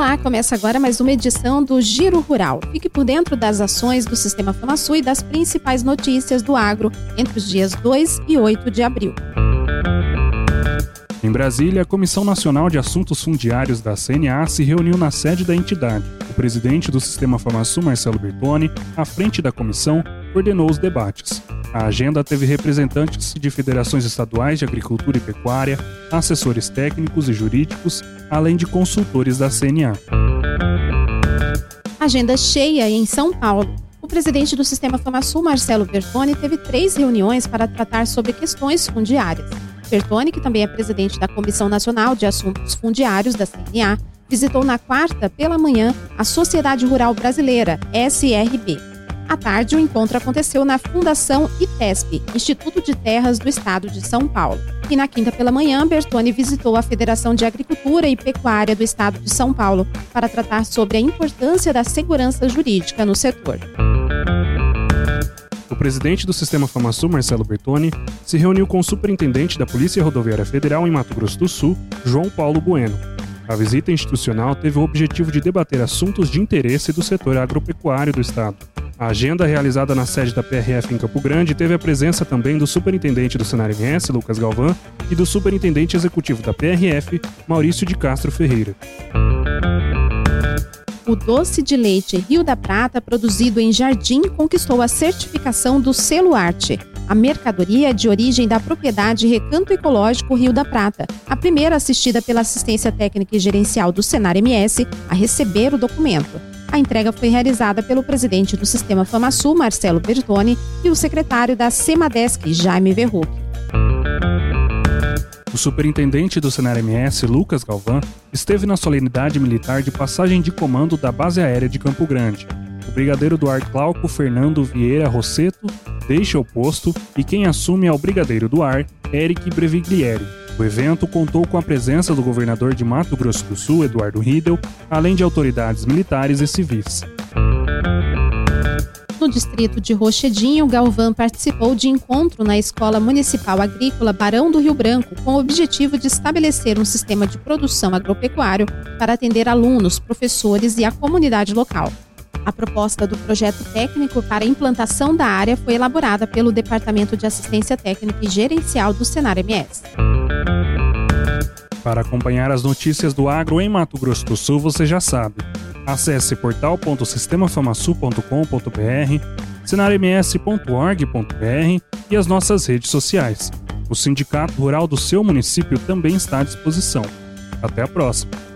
Olá, começa agora mais uma edição do Giro Rural. Fique por dentro das ações do Sistema FamaSul e das principais notícias do agro entre os dias 2 e 8 de abril. Em Brasília, a Comissão Nacional de Assuntos Fundiários da CNA se reuniu na sede da entidade. O presidente do Sistema FamaSul, Marcelo Bertoni, à frente da comissão, coordenou os debates. A agenda teve representantes de federações estaduais de agricultura e pecuária, assessores técnicos e jurídicos, além de consultores da CNA. Agenda cheia em São Paulo. O presidente do Sistema FamaSul, Marcelo Bertoni, teve três reuniões para tratar sobre questões fundiárias. Bertoni, que também é presidente da Comissão Nacional de Assuntos Fundiários da CNA, visitou na quarta pela manhã a Sociedade Rural Brasileira, SRB, à tarde, o encontro aconteceu na Fundação ITESP, Instituto de Terras do Estado de São Paulo. E na quinta pela manhã, Bertone visitou a Federação de Agricultura e Pecuária do Estado de São Paulo para tratar sobre a importância da segurança jurídica no setor. O presidente do Sistema FamaSul, Marcelo Bertoni, se reuniu com o superintendente da Polícia Rodoviária Federal em Mato Grosso do Sul, João Paulo Bueno. A visita institucional teve o objetivo de debater assuntos de interesse do setor agropecuário do Estado. A agenda realizada na sede da PRF em Campo Grande teve a presença também do superintendente do Senar MS, Lucas Galvão, e do superintendente executivo da PRF, Maurício de Castro Ferreira. O doce de leite Rio da Prata, produzido em Jardim, conquistou a certificação do Selo Arte. A mercadoria é de origem da propriedade Recanto Ecológico Rio da Prata, a primeira assistida pela assistência técnica e gerencial do Senar MS a receber o documento. A entrega foi realizada pelo presidente do Sistema FamaSul, Marcelo Bertoni, e o secretário da Semadesc, Jaime Verruc. O superintendente do Senar MS, Lucas Galvão, esteve na solenidade militar de passagem de comando da Base Aérea de Campo Grande. O brigadeiro do ar Glauco Fernando Vieira Rosseto deixa o posto e quem assume é o brigadeiro do ar, Eric Breviglieri. O evento contou com a presença do governador de Mato Grosso do Sul, Eduardo Riedel, além de autoridades militares e civis. No distrito de Rochedinho, Galvão participou de encontro na Escola Municipal Agrícola Barão do Rio Branco, com o objetivo de estabelecer um sistema de produção agropecuário para atender alunos, professores e a comunidade local. A proposta do projeto técnico para a implantação da área foi elaborada pelo Departamento de Assistência Técnica e Gerencial do Senar MS. Para acompanhar as notícias do agro em Mato Grosso do Sul, você já sabe. Acesse portal.sistemafamasul.com.br, senarms.org.br e as nossas redes sociais. O Sindicato Rural do seu município também está à disposição. Até a próxima!